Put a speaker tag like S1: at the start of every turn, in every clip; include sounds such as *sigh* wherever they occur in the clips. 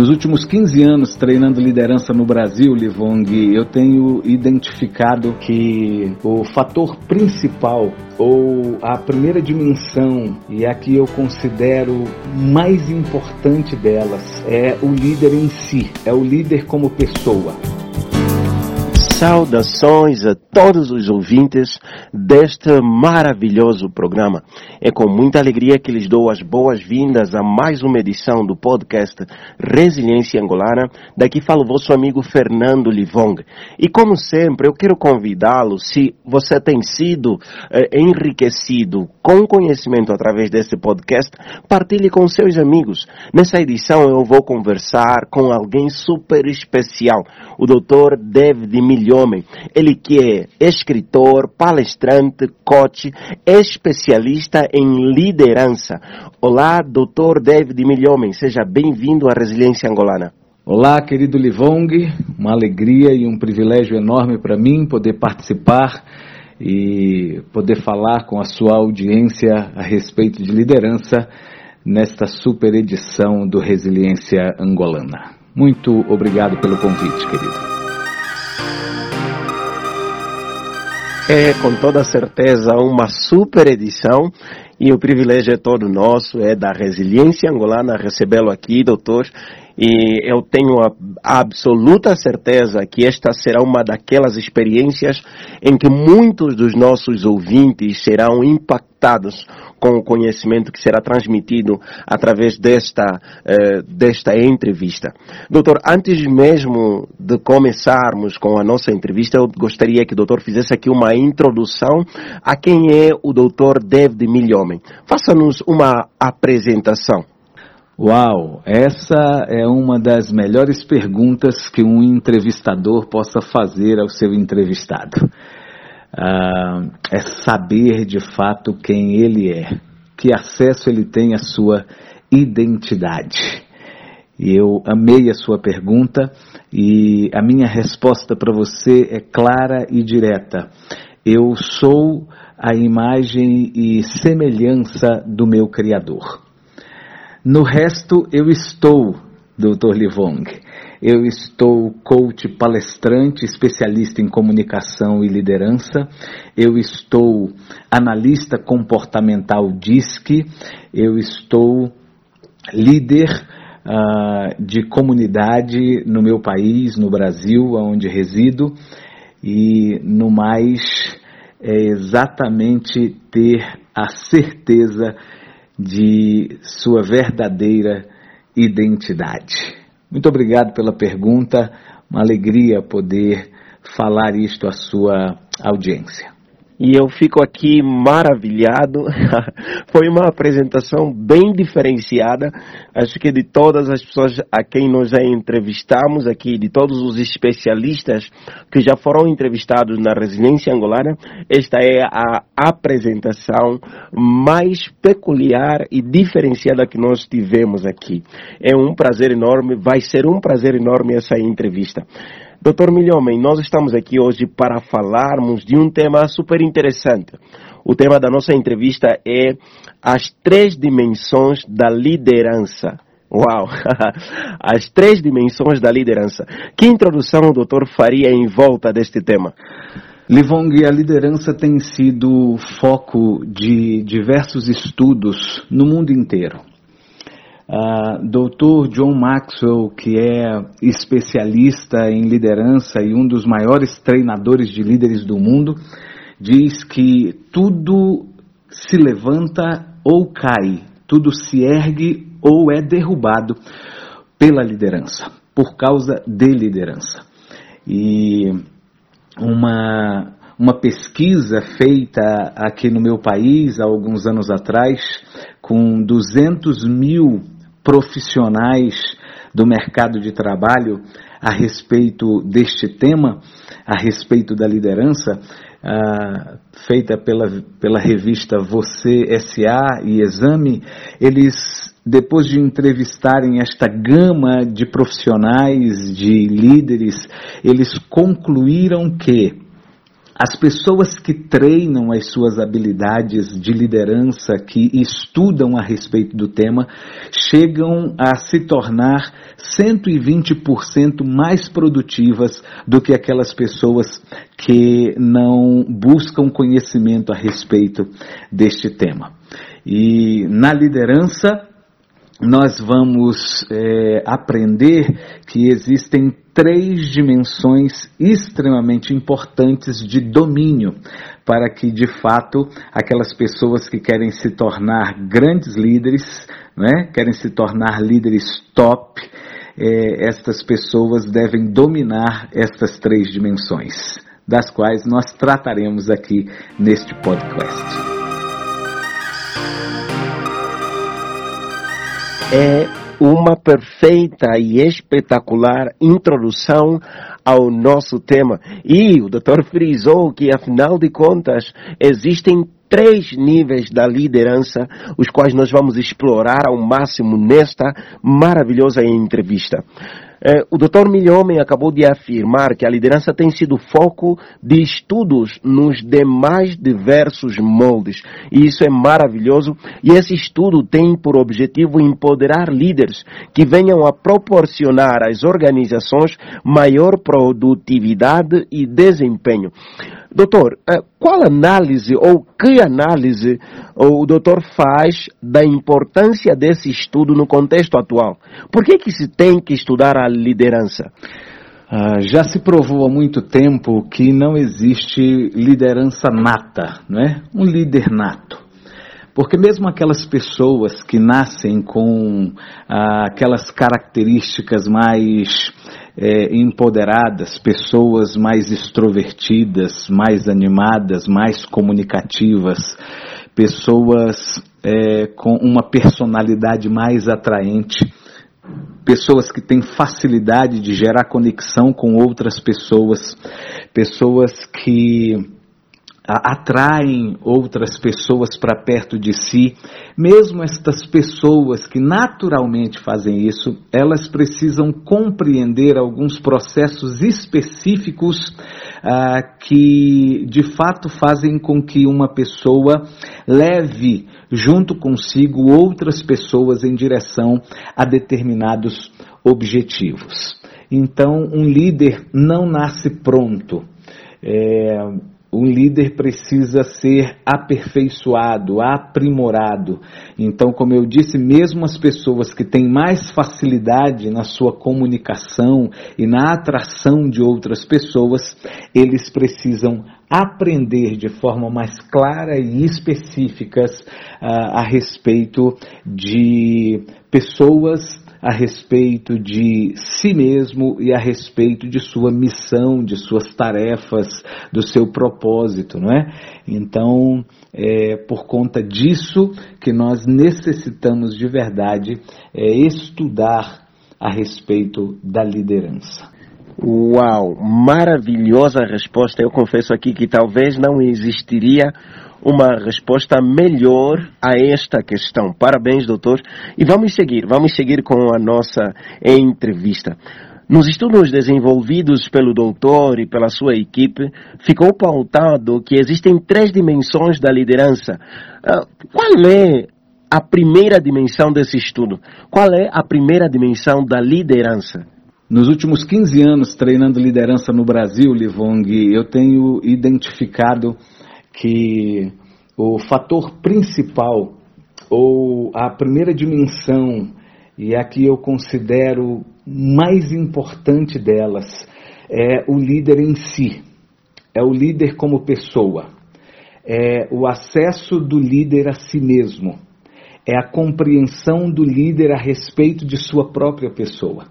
S1: Nos últimos 15 anos treinando liderança no Brasil, Livong, eu tenho identificado que o fator principal ou a primeira dimensão e a que eu considero mais importante delas é o líder em si, é o líder como pessoa.
S2: Saudações a todos os ouvintes deste maravilhoso programa. É com muita alegria que lhes dou as boas-vindas a mais uma edição do podcast Resiliência Angolana. Daqui fala o vosso amigo Fernando Livong. E como sempre, eu quero convidá-lo, se você tem sido eh, enriquecido com conhecimento através desse podcast, partilhe com seus amigos. Nessa edição eu vou conversar com alguém super especial, o Dr. David Milho homem. Ele que é escritor, palestrante, coach, especialista em liderança. Olá, Dr. David Milhomem, seja bem-vindo à Resiliência Angolana.
S1: Olá, querido Livong, uma alegria e um privilégio enorme para mim poder participar e poder falar com a sua audiência a respeito de liderança nesta super edição do Resiliência Angolana. Muito obrigado pelo convite, querido.
S2: É com toda certeza uma super edição e o privilégio é todo nosso, é da resiliência angolana recebê-lo aqui, doutor. E eu tenho a absoluta certeza que esta será uma daquelas experiências em que muitos dos nossos ouvintes serão impactados com o conhecimento que será transmitido através desta, eh, desta entrevista. Doutor, antes mesmo de começarmos com a nossa entrevista, eu gostaria que o doutor fizesse aqui uma introdução a quem é o doutor David Milhomem. Faça-nos uma apresentação.
S1: Uau, essa é uma das melhores perguntas que um entrevistador possa fazer ao seu entrevistado uh, é saber de fato quem ele é, que acesso ele tem à sua identidade. E eu amei a sua pergunta e a minha resposta para você é clara e direta. Eu sou a imagem e semelhança do meu Criador. No resto eu estou, Dr. Livong. Eu estou coach palestrante, especialista em comunicação e liderança. Eu estou analista comportamental DISC. Eu estou líder uh, de comunidade no meu país, no Brasil, onde resido. E no mais, é exatamente ter a certeza de sua verdadeira identidade. Muito obrigado pela pergunta. Uma alegria poder falar isto à sua audiência.
S2: E eu fico aqui maravilhado. *laughs* Foi uma apresentação bem diferenciada. Acho que de todas as pessoas a quem nós já entrevistamos aqui, de todos os especialistas que já foram entrevistados na residência angolana, esta é a apresentação mais peculiar e diferenciada que nós tivemos aqui. É um prazer enorme, vai ser um prazer enorme essa entrevista. Doutor Milhomem, nós estamos aqui hoje para falarmos de um tema super interessante. O tema da nossa entrevista é as três dimensões da liderança. Uau! *laughs* As três dimensões da liderança. Que introdução o doutor faria em volta deste tema?
S1: Livong, a liderança tem sido foco de diversos estudos no mundo inteiro. Uh, Dr. John Maxwell, que é especialista em liderança e um dos maiores treinadores de líderes do mundo, diz que tudo se levanta ou cai, tudo se ergue ou é derrubado pela liderança, por causa de liderança. E uma, uma pesquisa feita aqui no meu país há alguns anos atrás, com 200 mil profissionais do mercado de trabalho a respeito deste tema, a respeito da liderança, uh, feita pela, pela revista Você SA e Exame, eles, depois de entrevistarem esta gama de profissionais, de líderes, eles concluíram que as pessoas que treinam as suas habilidades de liderança, que estudam a respeito do tema, chegam a se tornar 120% mais produtivas do que aquelas pessoas que não buscam conhecimento a respeito deste tema. E na liderança, nós vamos é, aprender que existem três dimensões extremamente importantes de domínio para que, de fato, aquelas pessoas que querem se tornar grandes líderes, né, querem se tornar líderes top, é, estas pessoas devem dominar estas três dimensões, das quais nós trataremos aqui neste podcast.
S2: É uma perfeita e espetacular introdução ao nosso tema. E o Dr. frisou que, afinal de contas, existem três níveis da liderança, os quais nós vamos explorar ao máximo nesta maravilhosa entrevista. É, o Dr. Milhomem acabou de afirmar que a liderança tem sido foco de estudos nos demais diversos moldes. E isso é maravilhoso. E esse estudo tem por objetivo empoderar líderes que venham a proporcionar às organizações maior produtividade e desempenho. Doutor, eh, qual análise ou que análise o doutor faz da importância desse estudo no contexto atual? Por que, que se tem que estudar a liderança?
S1: Ah, já se provou há muito tempo que não existe liderança nata, não é? Um líder nato. Porque mesmo aquelas pessoas que nascem com ah, aquelas características mais é, empoderadas, pessoas mais extrovertidas, mais animadas, mais comunicativas, pessoas é, com uma personalidade mais atraente, pessoas que têm facilidade de gerar conexão com outras pessoas, pessoas que atraem outras pessoas para perto de si, mesmo estas pessoas que naturalmente fazem isso, elas precisam compreender alguns processos específicos ah, que de fato fazem com que uma pessoa leve junto consigo outras pessoas em direção a determinados objetivos. Então, um líder não nasce pronto. É, um líder precisa ser aperfeiçoado, aprimorado. Então, como eu disse, mesmo as pessoas que têm mais facilidade na sua comunicação e na atração de outras pessoas, eles precisam aprender de forma mais clara e específicas uh, a respeito de pessoas a respeito de si mesmo e a respeito de sua missão, de suas tarefas, do seu propósito, não é? Então, é por conta disso que nós necessitamos de verdade é, estudar a respeito da liderança.
S2: Uau, maravilhosa resposta. Eu confesso aqui que talvez não existiria uma resposta melhor a esta questão. Parabéns, doutor. E vamos seguir, vamos seguir com a nossa entrevista. Nos estudos desenvolvidos pelo doutor e pela sua equipe, ficou pautado que existem três dimensões da liderança. Ah, qual é a primeira dimensão desse estudo? Qual é a primeira dimensão da liderança?
S1: Nos últimos 15 anos treinando liderança no Brasil, Livong, eu tenho identificado que o fator principal, ou a primeira dimensão, e a que eu considero mais importante delas, é o líder em si, é o líder como pessoa, é o acesso do líder a si mesmo, é a compreensão do líder a respeito de sua própria pessoa.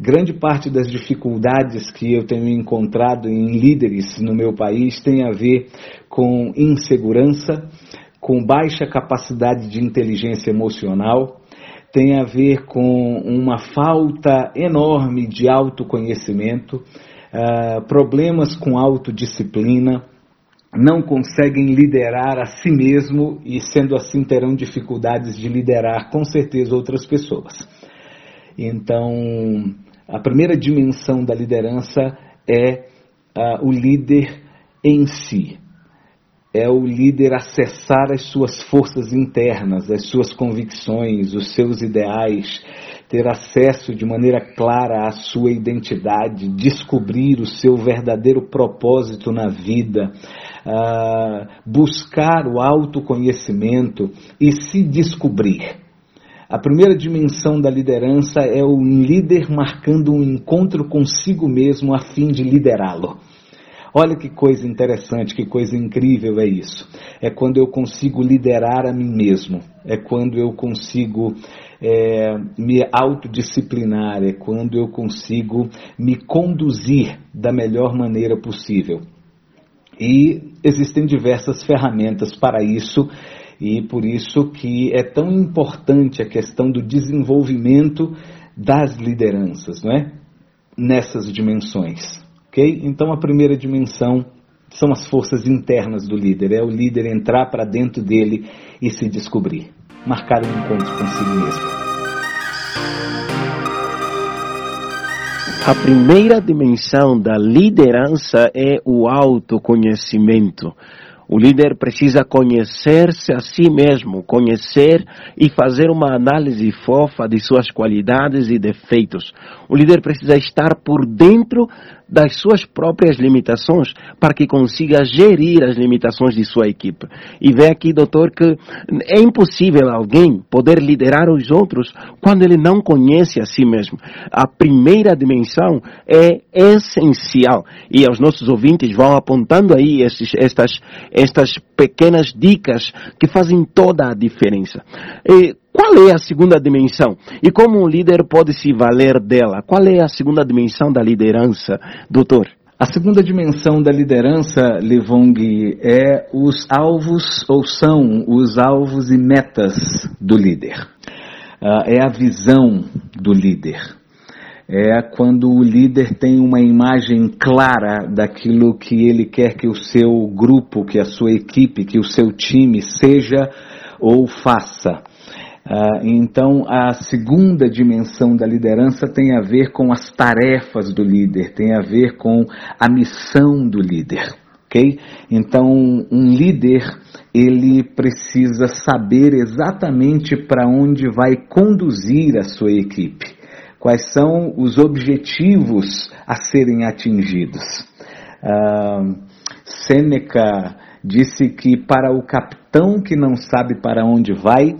S1: Grande parte das dificuldades que eu tenho encontrado em líderes no meu país tem a ver com insegurança, com baixa capacidade de inteligência emocional, tem a ver com uma falta enorme de autoconhecimento, uh, problemas com autodisciplina, não conseguem liderar a si mesmo e, sendo assim, terão dificuldades de liderar com certeza outras pessoas. Então, a primeira dimensão da liderança é uh, o líder em si. É o líder acessar as suas forças internas, as suas convicções, os seus ideais, ter acesso de maneira clara à sua identidade, descobrir o seu verdadeiro propósito na vida, uh, buscar o autoconhecimento e se descobrir. A primeira dimensão da liderança é o líder marcando um encontro consigo mesmo a fim de liderá-lo. Olha que coisa interessante, que coisa incrível é isso. É quando eu consigo liderar a mim mesmo, é quando eu consigo é, me autodisciplinar, é quando eu consigo me conduzir da melhor maneira possível. E existem diversas ferramentas para isso, e por isso que é tão importante a questão do desenvolvimento das lideranças, não é? Nessas dimensões, ok? Então a primeira dimensão são as forças internas do líder, é o líder entrar para dentro dele e se descobrir marcar um encontro consigo mesmo.
S2: A primeira dimensão da liderança é o autoconhecimento. O líder precisa conhecer-se a si mesmo, conhecer e fazer uma análise fofa de suas qualidades e defeitos. O líder precisa estar por dentro das suas próprias limitações para que consiga gerir as limitações de sua equipe. E vê aqui, doutor, que é impossível alguém poder liderar os outros quando ele não conhece a si mesmo. A primeira dimensão é essencial. E os nossos ouvintes vão apontando aí estas, estas pequenas dicas que fazem toda a diferença. E, qual é a segunda dimensão? E como um líder pode se valer dela? Qual é a segunda dimensão da liderança, doutor?
S1: A segunda dimensão da liderança, Levong, é os alvos, ou são os alvos e metas do líder. Uh, é a visão do líder. É quando o líder tem uma imagem clara daquilo que ele quer que o seu grupo, que a sua equipe, que o seu time seja ou faça. Ah, então, a segunda dimensão da liderança tem a ver com as tarefas do líder, tem a ver com a missão do líder. ok? Então, um líder, ele precisa saber exatamente para onde vai conduzir a sua equipe. Quais são os objetivos a serem atingidos. Uh, Sêneca disse que para o capitão que não sabe para onde vai,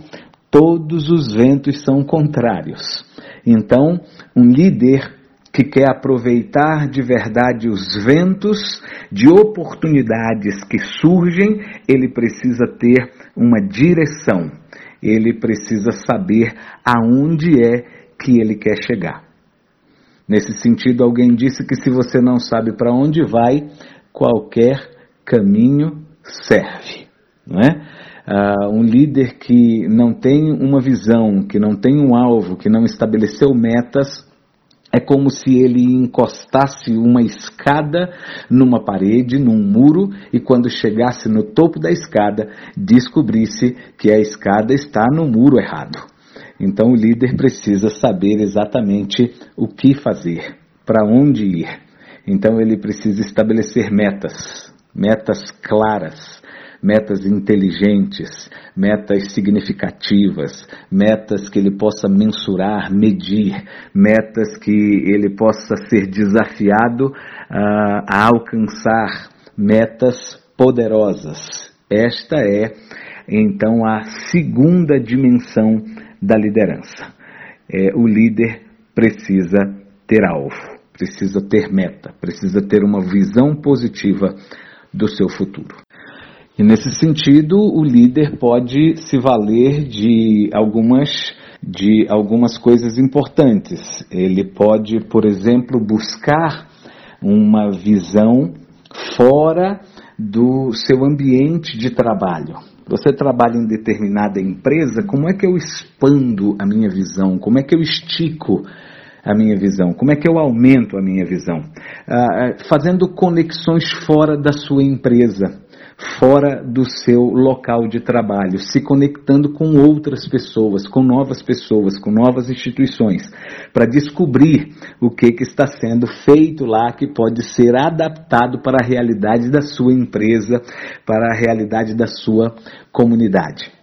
S1: todos os ventos são contrários. Então, um líder que quer aproveitar de verdade os ventos de oportunidades que surgem, ele precisa ter uma direção. Ele precisa saber aonde é que ele quer chegar. Nesse sentido, alguém disse que se você não sabe para onde vai, qualquer caminho serve, não é? Uh, um líder que não tem uma visão, que não tem um alvo, que não estabeleceu metas, é como se ele encostasse uma escada numa parede, num muro, e quando chegasse no topo da escada, descobrisse que a escada está no muro errado. Então o líder precisa saber exatamente o que fazer, para onde ir. Então ele precisa estabelecer metas, metas claras metas inteligentes, metas significativas, metas que ele possa mensurar, medir, metas que ele possa ser desafiado uh, a alcançar, metas poderosas. Esta é, então, a segunda dimensão da liderança. É, o líder precisa ter alvo, precisa ter meta, precisa ter uma visão positiva do seu futuro. E nesse sentido, o líder pode se valer de algumas de algumas coisas importantes. Ele pode, por exemplo, buscar uma visão fora do seu ambiente de trabalho. Você trabalha em determinada empresa, como é que eu expando a minha visão? Como é que eu estico a minha visão? Como é que eu aumento a minha visão? Ah, ah fazendo conexões fora da sua empresa fora do seu local de trabalho, se conectando com outras pessoas, com novas pessoas, com novas instituições, para descobrir o que, que está sendo feito lá que pode ser adaptado para a realidade da sua empresa, para a realidade da sua comunidade.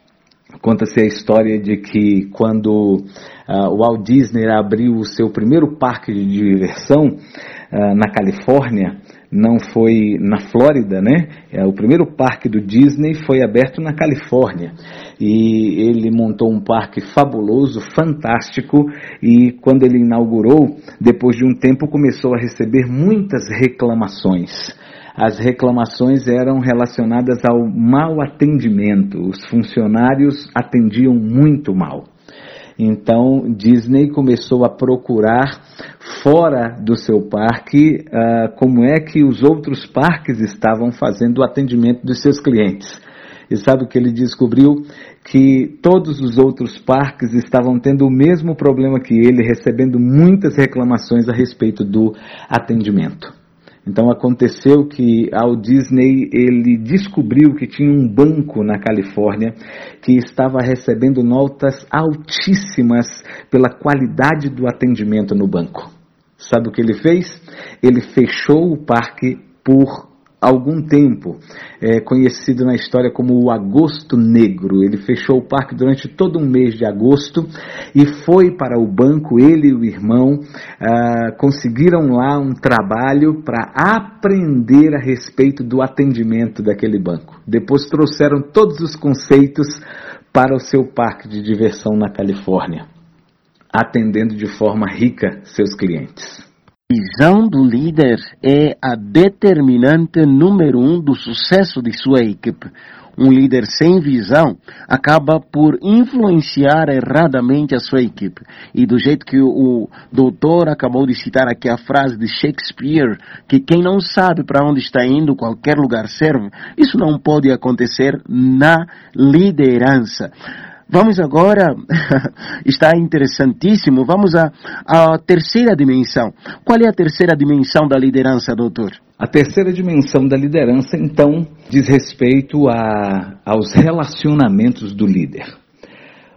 S1: Conta-se a história de que quando uh, o Walt Disney abriu o seu primeiro parque de diversão uh, na Califórnia, não foi na Flórida, né? É, o primeiro parque do Disney foi aberto na Califórnia e ele montou um parque fabuloso, fantástico e quando ele inaugurou, depois de um tempo começou a receber muitas reclamações as reclamações eram relacionadas ao mau atendimento. Os funcionários atendiam muito mal. Então Disney começou a procurar fora do seu parque uh, como é que os outros parques estavam fazendo o atendimento dos seus clientes. E sabe o que ele descobriu? Que todos os outros parques estavam tendo o mesmo problema que ele, recebendo muitas reclamações a respeito do atendimento. Então aconteceu que ao Disney ele descobriu que tinha um banco na Califórnia que estava recebendo notas altíssimas pela qualidade do atendimento no banco. Sabe o que ele fez? Ele fechou o parque por algum tempo, é, conhecido na história como o Agosto Negro. Ele fechou o parque durante todo um mês de agosto e foi para o banco, ele e o irmão ah, conseguiram lá um trabalho para aprender a respeito do atendimento daquele banco. Depois trouxeram todos os conceitos para o seu parque de diversão na Califórnia, atendendo de forma rica seus clientes
S2: visão do líder é a determinante número um do sucesso de sua equipe. Um líder sem visão acaba por influenciar erradamente a sua equipe. E do jeito que o doutor acabou de citar aqui a frase de Shakespeare, que quem não sabe para onde está indo, qualquer lugar serve, isso não pode acontecer na liderança. Vamos agora, *laughs* está interessantíssimo, vamos à, à terceira dimensão. Qual é a terceira dimensão da liderança, doutor?
S1: A terceira dimensão da liderança, então, diz respeito a, aos relacionamentos do líder.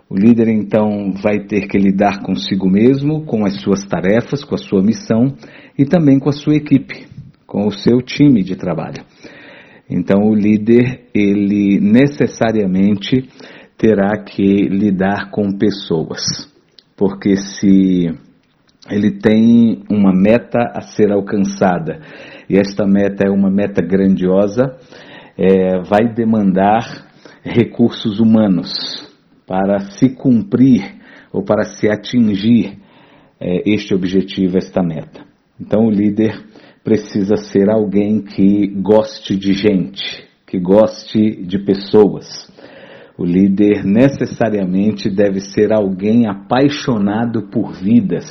S1: O líder, então, vai ter que lidar consigo mesmo, com as suas tarefas, com a sua missão e também com a sua equipe, com o seu time de trabalho. Então, o líder, ele necessariamente terá que lidar com pessoas, porque se ele tem uma meta a ser alcançada e esta meta é uma meta grandiosa, é, vai demandar recursos humanos para se cumprir ou para se atingir é, este objetivo, esta meta. Então o líder precisa ser alguém que goste de gente, que goste de pessoas o líder necessariamente deve ser alguém apaixonado por vidas,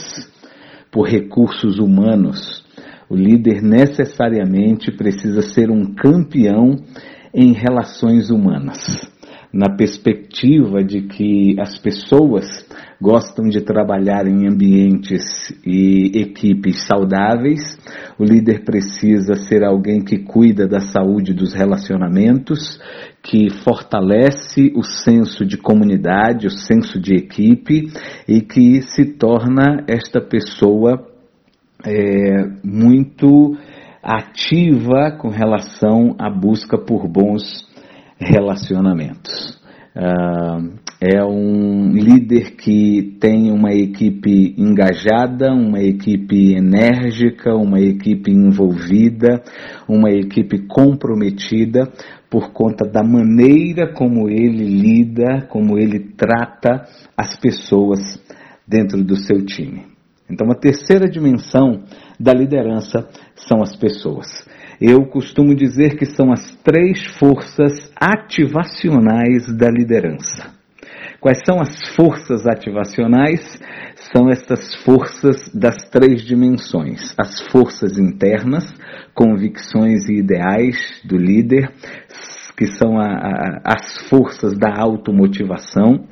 S1: por recursos humanos. O líder necessariamente precisa ser um campeão em relações humanas, na perspectiva de que as pessoas gostam de trabalhar em ambientes e equipes saudáveis. O líder precisa ser alguém que cuida da saúde dos relacionamentos, que fortalece o senso de comunidade, o senso de equipe e que se torna esta pessoa é, muito ativa com relação à busca por bons relacionamentos. Uh, é um líder que tem uma equipe engajada, uma equipe enérgica, uma equipe envolvida, uma equipe comprometida por conta da maneira como ele lida, como ele trata as pessoas dentro do seu time. Então, a terceira dimensão da liderança são as pessoas. Eu costumo dizer que são as três forças ativacionais da liderança. Quais são as forças ativacionais? São estas forças das três dimensões: as forças internas, convicções e ideais do líder, que são a, a, as forças da automotivação,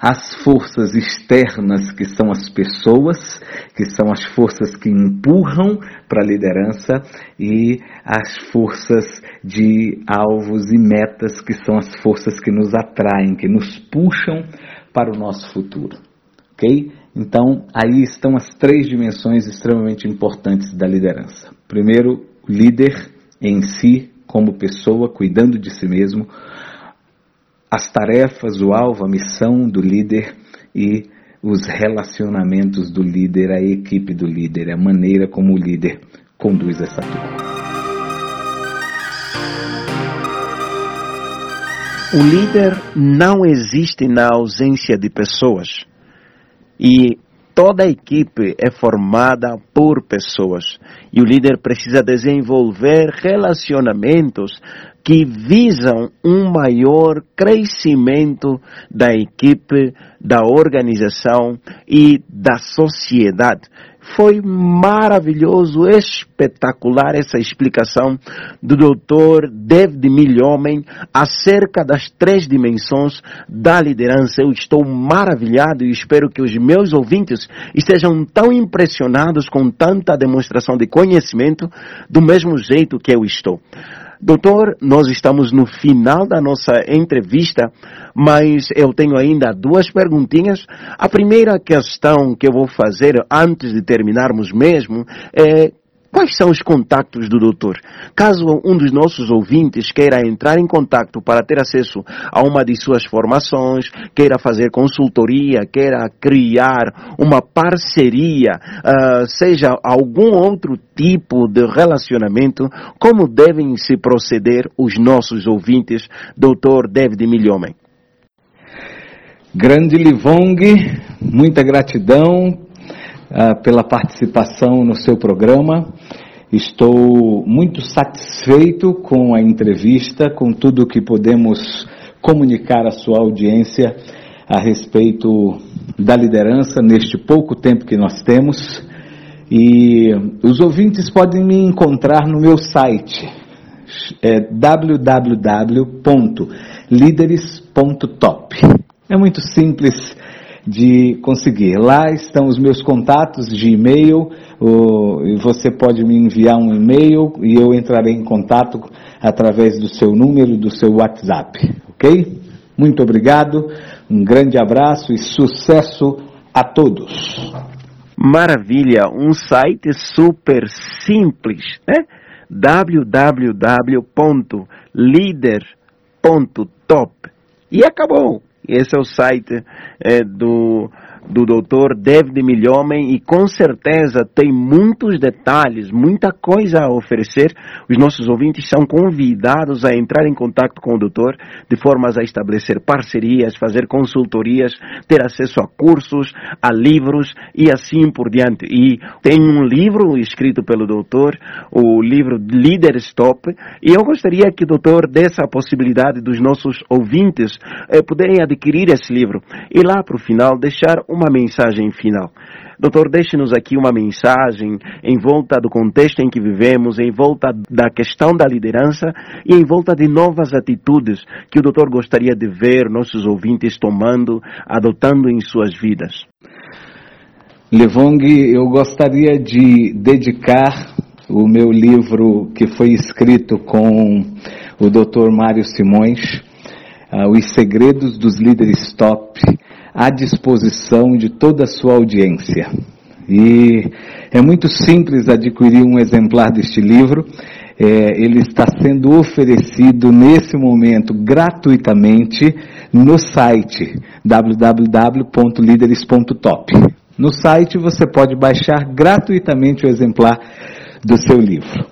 S1: as forças externas, que são as pessoas, que são as forças que empurram para a liderança, e as forças de alvos e metas, que são as forças que nos atraem, que nos puxam para o nosso futuro. Ok? Então, aí estão as três dimensões extremamente importantes da liderança. Primeiro, o líder em si, como pessoa, cuidando de si mesmo, as tarefas, o alvo, a missão do líder e os relacionamentos do líder, a equipe do líder, a maneira como o líder conduz essa turma.
S2: O líder não existe na ausência de pessoas. E toda a equipe é formada por pessoas. E o líder precisa desenvolver relacionamentos que visam um maior crescimento da equipe, da organização e da sociedade. Foi maravilhoso, espetacular essa explicação do Dr. David Milhomem acerca das três dimensões da liderança. Eu estou maravilhado e espero que os meus ouvintes estejam tão impressionados com tanta demonstração de conhecimento do mesmo jeito que eu estou. Doutor, nós estamos no final da nossa entrevista, mas eu tenho ainda duas perguntinhas. A primeira questão que eu vou fazer antes de terminarmos mesmo é Quais são os contatos do doutor? Caso um dos nossos ouvintes queira entrar em contato para ter acesso a uma de suas formações, queira fazer consultoria, queira criar uma parceria, uh, seja algum outro tipo de relacionamento, como devem se proceder os nossos ouvintes, doutor David Milhomem?
S1: Grande Livong, muita gratidão uh, pela participação no seu programa. Estou muito satisfeito com a entrevista, com tudo que podemos comunicar à sua audiência a respeito da liderança neste pouco tempo que nós temos. E os ouvintes podem me encontrar no meu site, é www.lideres.top. É muito simples de conseguir. Lá estão os meus contatos de e-mail, você pode me enviar um e-mail e eu entrarei em contato através do seu número, do seu WhatsApp, ok? Muito obrigado, um grande abraço e sucesso a todos.
S2: Maravilha, um site super simples, né? www.leader.top e acabou. Esse é o site é, do do Dr. David Milhomem e com certeza tem muitos detalhes, muita coisa a oferecer. Os nossos ouvintes são convidados a entrar em contato com o doutor de formas a estabelecer parcerias, fazer consultorias, ter acesso a cursos, a livros e assim por diante. E tem um livro escrito pelo doutor, o livro Leader Stop, e eu gostaria que o doutor desse a possibilidade dos nossos ouvintes eh, poderem adquirir esse livro e lá para o final deixar uma mensagem final. Doutor, deixe-nos aqui uma mensagem em volta do contexto em que vivemos, em volta da questão da liderança e em volta de novas atitudes que o doutor gostaria de ver nossos ouvintes tomando, adotando em suas vidas.
S1: Levong, eu gostaria de dedicar o meu livro que foi escrito com o Dr. Mário Simões, uh, Os Segredos dos Líderes Top, à disposição de toda a sua audiência. E é muito simples adquirir um exemplar deste livro. É, ele está sendo oferecido nesse momento gratuitamente no site www.lideres.top. No site você pode baixar gratuitamente o exemplar do seu livro.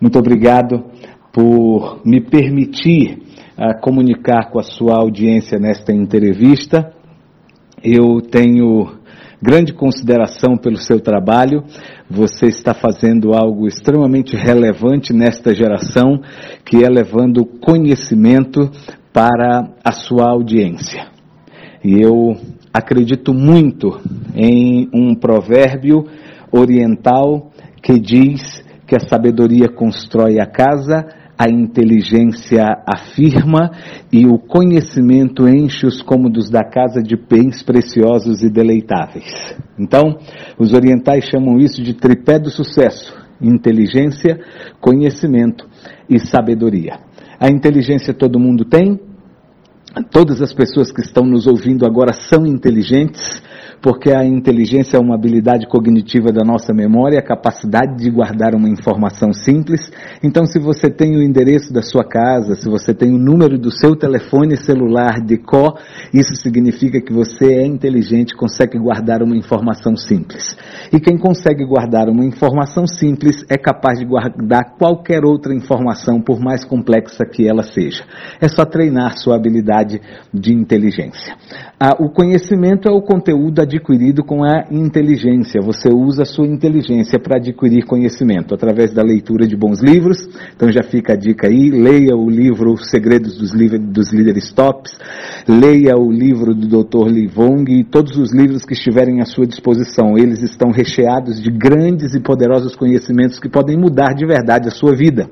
S1: Muito obrigado por me permitir uh, comunicar com a sua audiência nesta entrevista. Eu tenho grande consideração pelo seu trabalho. Você está fazendo algo extremamente relevante nesta geração, que é levando conhecimento para a sua audiência. E eu acredito muito em um provérbio oriental que diz que a sabedoria constrói a casa, a inteligência afirma e o conhecimento enche os cômodos da casa de bens preciosos e deleitáveis. Então, os orientais chamam isso de tripé do sucesso: inteligência, conhecimento e sabedoria. A inteligência todo mundo tem, todas as pessoas que estão nos ouvindo agora são inteligentes, porque a inteligência é uma habilidade cognitiva da nossa memória, a capacidade de guardar uma informação simples. Então, se você tem o endereço da sua casa, se você tem o número do seu telefone celular de có, isso significa que você é inteligente, consegue guardar uma informação simples. E quem consegue guardar uma informação simples é capaz de guardar qualquer outra informação, por mais complexa que ela seja. É só treinar sua habilidade de inteligência. Ah, o conhecimento é o conteúdo adquirido com a inteligência. Você usa a sua inteligência para adquirir conhecimento através da leitura de bons livros. Então já fica a dica aí: leia o livro Segredos dos, dos Líderes Tops, leia o livro do Dr. Livong e todos os livros que estiverem à sua disposição. Eles estão recheados de grandes e poderosos conhecimentos que podem mudar de verdade a sua vida.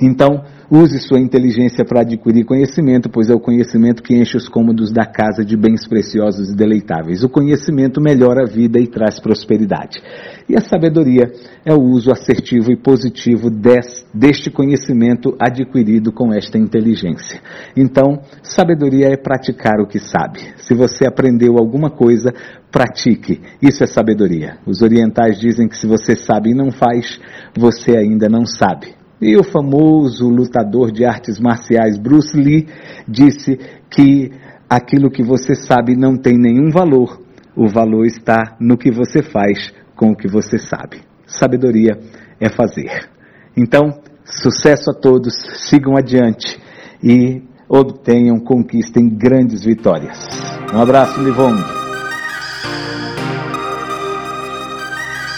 S1: Então, Use sua inteligência para adquirir conhecimento, pois é o conhecimento que enche os cômodos da casa de bens preciosos e deleitáveis. O conhecimento melhora a vida e traz prosperidade. E a sabedoria é o uso assertivo e positivo des, deste conhecimento adquirido com esta inteligência. Então, sabedoria é praticar o que sabe. Se você aprendeu alguma coisa, pratique. Isso é sabedoria. Os orientais dizem que se você sabe e não faz, você ainda não sabe. E o famoso lutador de artes marciais Bruce Lee disse que aquilo que você sabe não tem nenhum valor, o valor está no que você faz com o que você sabe. Sabedoria é fazer. Então, sucesso a todos, sigam adiante e obtenham, conquistem grandes vitórias. Um abraço, Livon.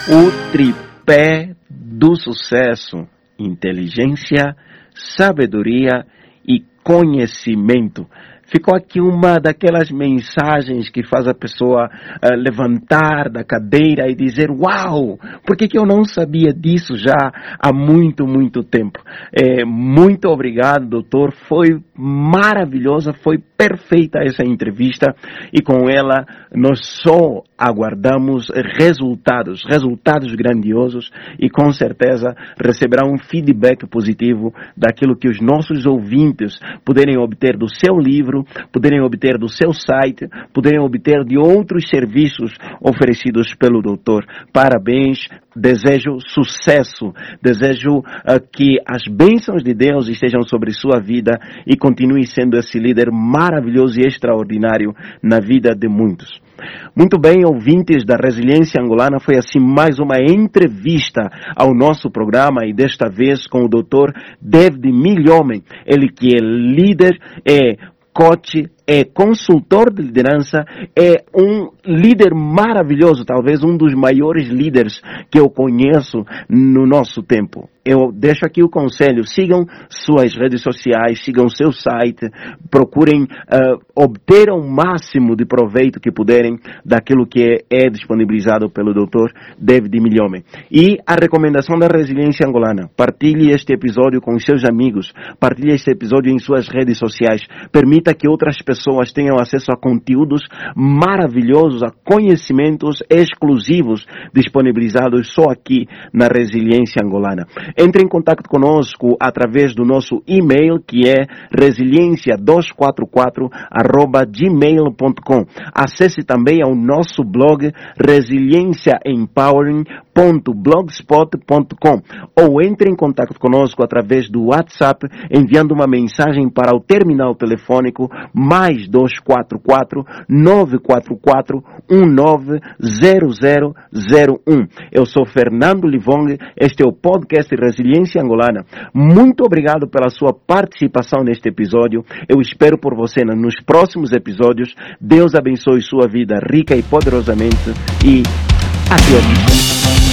S2: O tripé do sucesso inteligência, sabedoria e conhecimento ficou aqui uma daquelas mensagens que faz a pessoa uh, levantar da cadeira e dizer: Uau, por que, que eu não sabia disso já há muito, muito tempo? É, muito obrigado, doutor. Foi maravilhosa, foi perfeita essa entrevista e com ela nós só aguardamos resultados, resultados grandiosos e com certeza receberá um feedback positivo daquilo que os nossos ouvintes puderem obter do seu livro poderem obter do seu site, poderem obter de outros serviços oferecidos pelo doutor. Parabéns, desejo sucesso, desejo uh, que as bênçãos de Deus estejam sobre sua vida e continue sendo esse líder maravilhoso e extraordinário na vida de muitos. Muito bem, ouvintes da Resiliência Angolana, foi assim mais uma entrevista ao nosso programa e desta vez com o Dr. David Milhomem, ele que é líder, é coach, é consultor de liderança, é um líder maravilhoso, talvez um dos maiores líderes que eu conheço no nosso tempo eu deixo aqui o conselho, sigam suas redes sociais, sigam seu site, procurem uh, obter o máximo de proveito que puderem daquilo que é, é disponibilizado pelo Dr. David Milhome. E a recomendação da resiliência angolana, partilhe este episódio com seus amigos, partilhe este episódio em suas redes sociais, permita que outras pessoas tenham acesso a conteúdos maravilhosos, a conhecimentos exclusivos disponibilizados só aqui na resiliência angolana. Entre em contato conosco através do nosso e-mail que é resiliência244@gmail.com. Acesse também ao nosso blog resiliênciaempowering.blogspot.com ou entre em contato conosco através do WhatsApp enviando uma mensagem para o terminal telefônico mais 244 944 190001. Eu sou Fernando Livong, este é o podcast Resiliência Angolana. Muito obrigado pela sua participação neste episódio. Eu espero por você nos próximos episódios. Deus abençoe sua vida rica e poderosamente e até próxima.